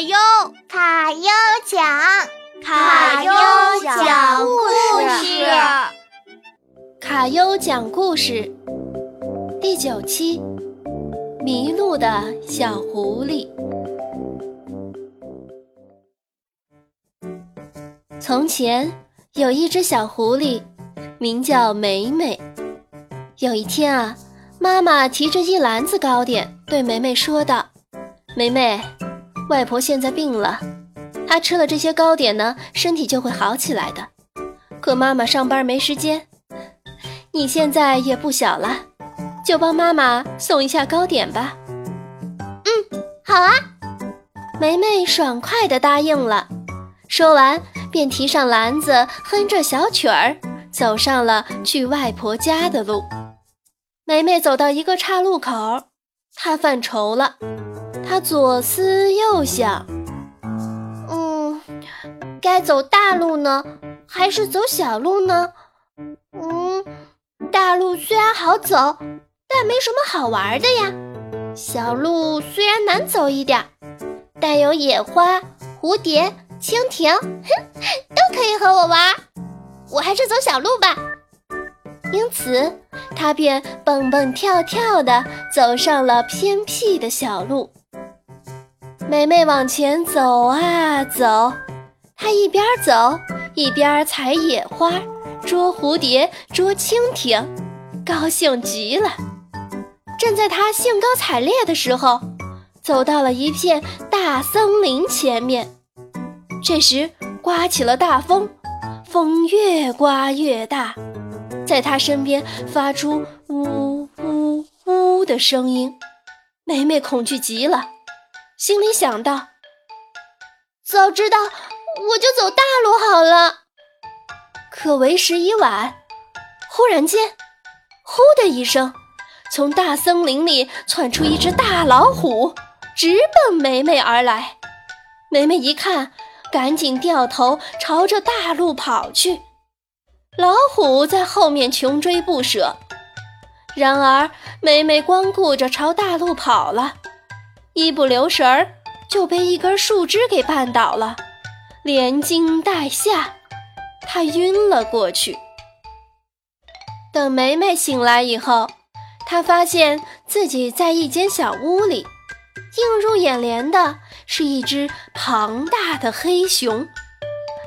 优，卡优讲，卡优讲故事，卡优讲故事第九期：迷路的小狐狸。从前有一只小狐狸，名叫美美。有一天啊，妈妈提着一篮子糕点，对梅梅说道：“梅梅。”外婆现在病了，她吃了这些糕点呢，身体就会好起来的。可妈妈上班没时间，你现在也不小了，就帮妈妈送一下糕点吧。嗯，好啊。梅梅爽快地答应了，说完便提上篮子，哼着小曲儿，走上了去外婆家的路。梅梅走到一个岔路口，她犯愁了。他左思右想，嗯，该走大路呢，还是走小路呢？嗯，大路虽然好走，但没什么好玩的呀。小路虽然难走一点，但有野花、蝴蝶、蜻蜓，哼，都可以和我玩。我还是走小路吧。因此，他便蹦蹦跳跳地走上了偏僻的小路。梅梅往前走啊走，她一边走一边采野花、捉蝴蝶、捉蜻蜓，高兴极了。正在她兴高采烈的时候，走到了一片大森林前面。这时刮起了大风，风越刮越大，在她身边发出呜呜呜的声音。梅梅恐惧极了。心里想到：“早知道我就走大路好了。”可为时已晚。忽然间，“呼”的一声，从大森林里窜出一只大老虎，直奔梅梅而来。梅梅一看，赶紧掉头朝着大路跑去。老虎在后面穷追不舍。然而，梅梅光顾着朝大路跑了。一不留神儿，就被一根树枝给绊倒了，连惊带吓，他晕了过去。等梅梅醒来以后，她发现自己在一间小屋里，映入眼帘的是一只庞大的黑熊。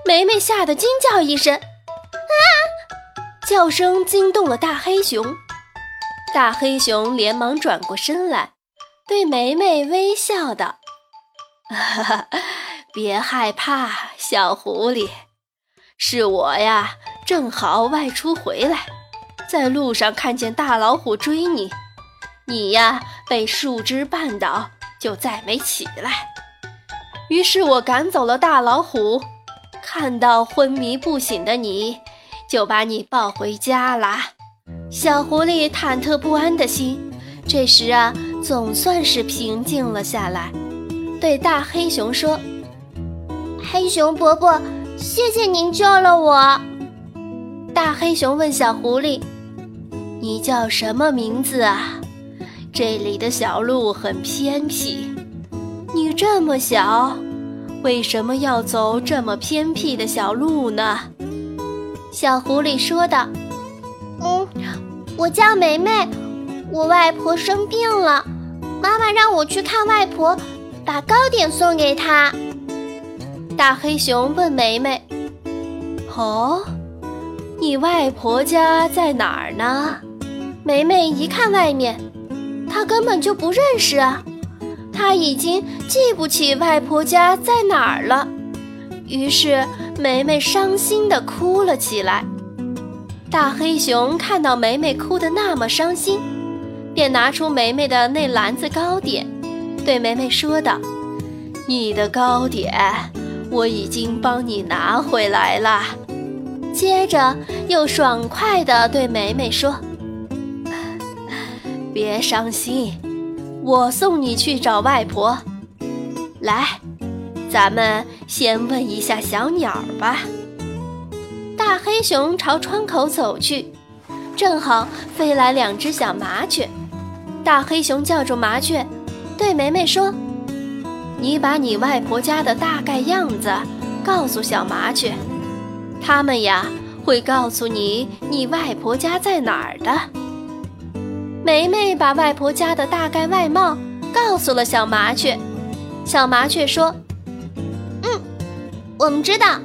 梅梅吓得惊叫一声：“啊！”叫声惊动了大黑熊，大黑熊连忙转过身来。对梅梅微笑道：“，别害怕，小狐狸，是我呀，正好外出回来，在路上看见大老虎追你，你呀被树枝绊倒，就再没起来。于是我赶走了大老虎，看到昏迷不醒的你，就把你抱回家啦。”小狐狸忐忑不安的心，这时啊。总算是平静了下来，对大黑熊说：“黑熊伯伯，谢谢您救了我。”大黑熊问小狐狸：“你叫什么名字啊？这里的小路很偏僻，你这么小，为什么要走这么偏僻的小路呢？”小狐狸说道：“嗯，我叫梅梅，我外婆生病了。”妈妈让我去看外婆，把糕点送给她。大黑熊问梅梅：“哦，你外婆家在哪儿呢？”梅梅一看外面，她根本就不认识啊，她已经记不起外婆家在哪儿了。于是梅梅伤心地哭了起来。大黑熊看到梅梅哭得那么伤心。便拿出梅梅的那篮子糕点，对梅梅说道：“你的糕点我已经帮你拿回来了。”接着又爽快地对梅梅说：“ 别伤心，我送你去找外婆。来，咱们先问一下小鸟吧。”大黑熊朝窗口走去，正好飞来两只小麻雀。大黑熊叫住麻雀，对梅梅说：“你把你外婆家的大概样子告诉小麻雀，他们呀会告诉你你外婆家在哪儿的。梅梅把外婆家的大概外貌告诉了小麻雀，小麻雀说：“嗯，我们知道，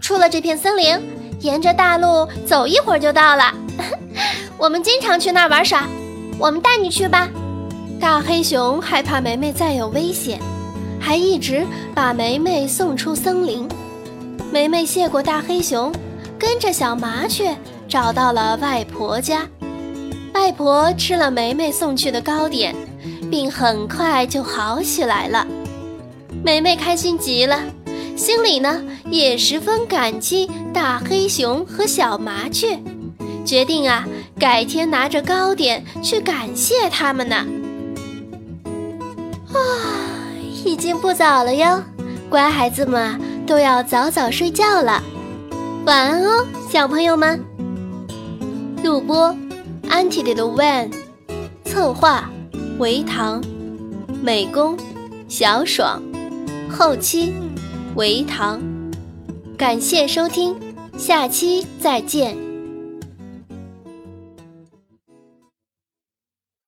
出了这片森林，沿着大路走一会儿就到了。我们经常去那儿玩耍，我们带你去吧。”大黑熊害怕梅梅再有危险。还一直把梅梅送出森林。梅梅谢过大黑熊，跟着小麻雀找到了外婆家。外婆吃了梅梅送去的糕点，病很快就好起来了。梅梅开心极了，心里呢也十分感激大黑熊和小麻雀，决定啊改天拿着糕点去感谢他们呢。啊。已经不早了哟，乖孩子们都要早早睡觉了，晚安哦，小朋友们。录播：Auntie Little Van，策划：维唐，美工：小爽，后期：维唐。感谢收听，下期再见。